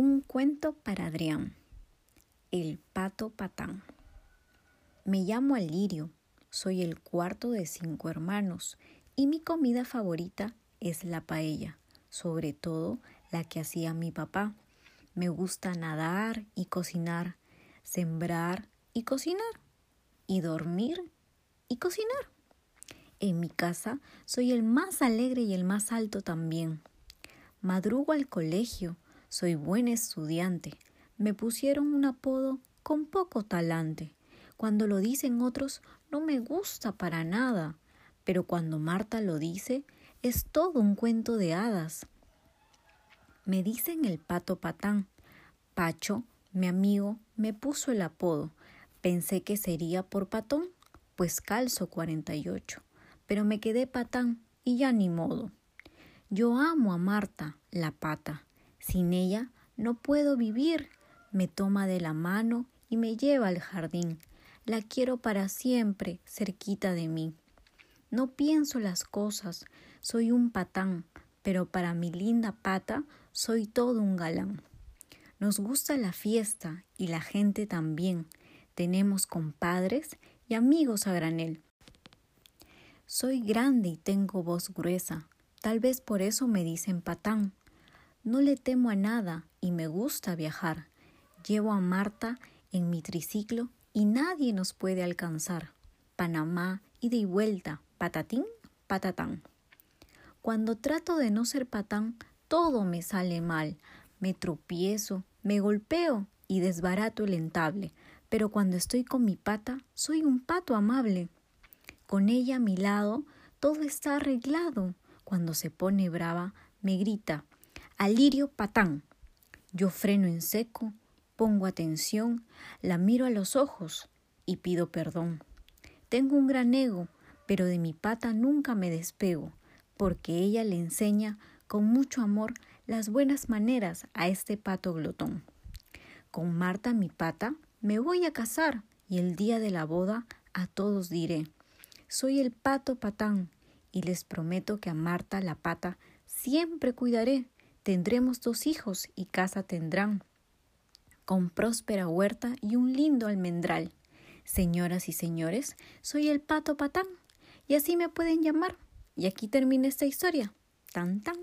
Un cuento para Adrián. El pato patán. Me llamo Alirio, soy el cuarto de cinco hermanos y mi comida favorita es la paella, sobre todo la que hacía mi papá. Me gusta nadar y cocinar, sembrar y cocinar, y dormir y cocinar. En mi casa soy el más alegre y el más alto también. Madrugo al colegio, soy buen estudiante. Me pusieron un apodo con poco talante. Cuando lo dicen otros, no me gusta para nada. Pero cuando Marta lo dice, es todo un cuento de hadas. Me dicen el pato patán. Pacho, mi amigo, me puso el apodo. Pensé que sería por patón, pues calzo cuarenta y ocho. Pero me quedé patán y ya ni modo. Yo amo a Marta, la pata. Sin ella no puedo vivir. Me toma de la mano y me lleva al jardín. La quiero para siempre cerquita de mí. No pienso las cosas, soy un patán, pero para mi linda pata soy todo un galán. Nos gusta la fiesta y la gente también. Tenemos compadres y amigos a granel. Soy grande y tengo voz gruesa, tal vez por eso me dicen patán. No le temo a nada y me gusta viajar. Llevo a Marta en mi triciclo y nadie nos puede alcanzar. Panamá, ida y vuelta, patatín, patatán. Cuando trato de no ser patán, todo me sale mal. Me tropiezo, me golpeo y desbarato el entable. Pero cuando estoy con mi pata, soy un pato amable. Con ella a mi lado, todo está arreglado. Cuando se pone brava, me grita Alirio Patán. Yo freno en seco, pongo atención, la miro a los ojos y pido perdón. Tengo un gran ego, pero de mi pata nunca me despego, porque ella le enseña con mucho amor las buenas maneras a este pato glotón. Con Marta mi pata me voy a casar y el día de la boda a todos diré soy el pato patán y les prometo que a Marta la pata siempre cuidaré Tendremos dos hijos y casa tendrán, con próspera huerta y un lindo almendral. Señoras y señores, soy el pato patán, y así me pueden llamar. Y aquí termina esta historia. Tan tan.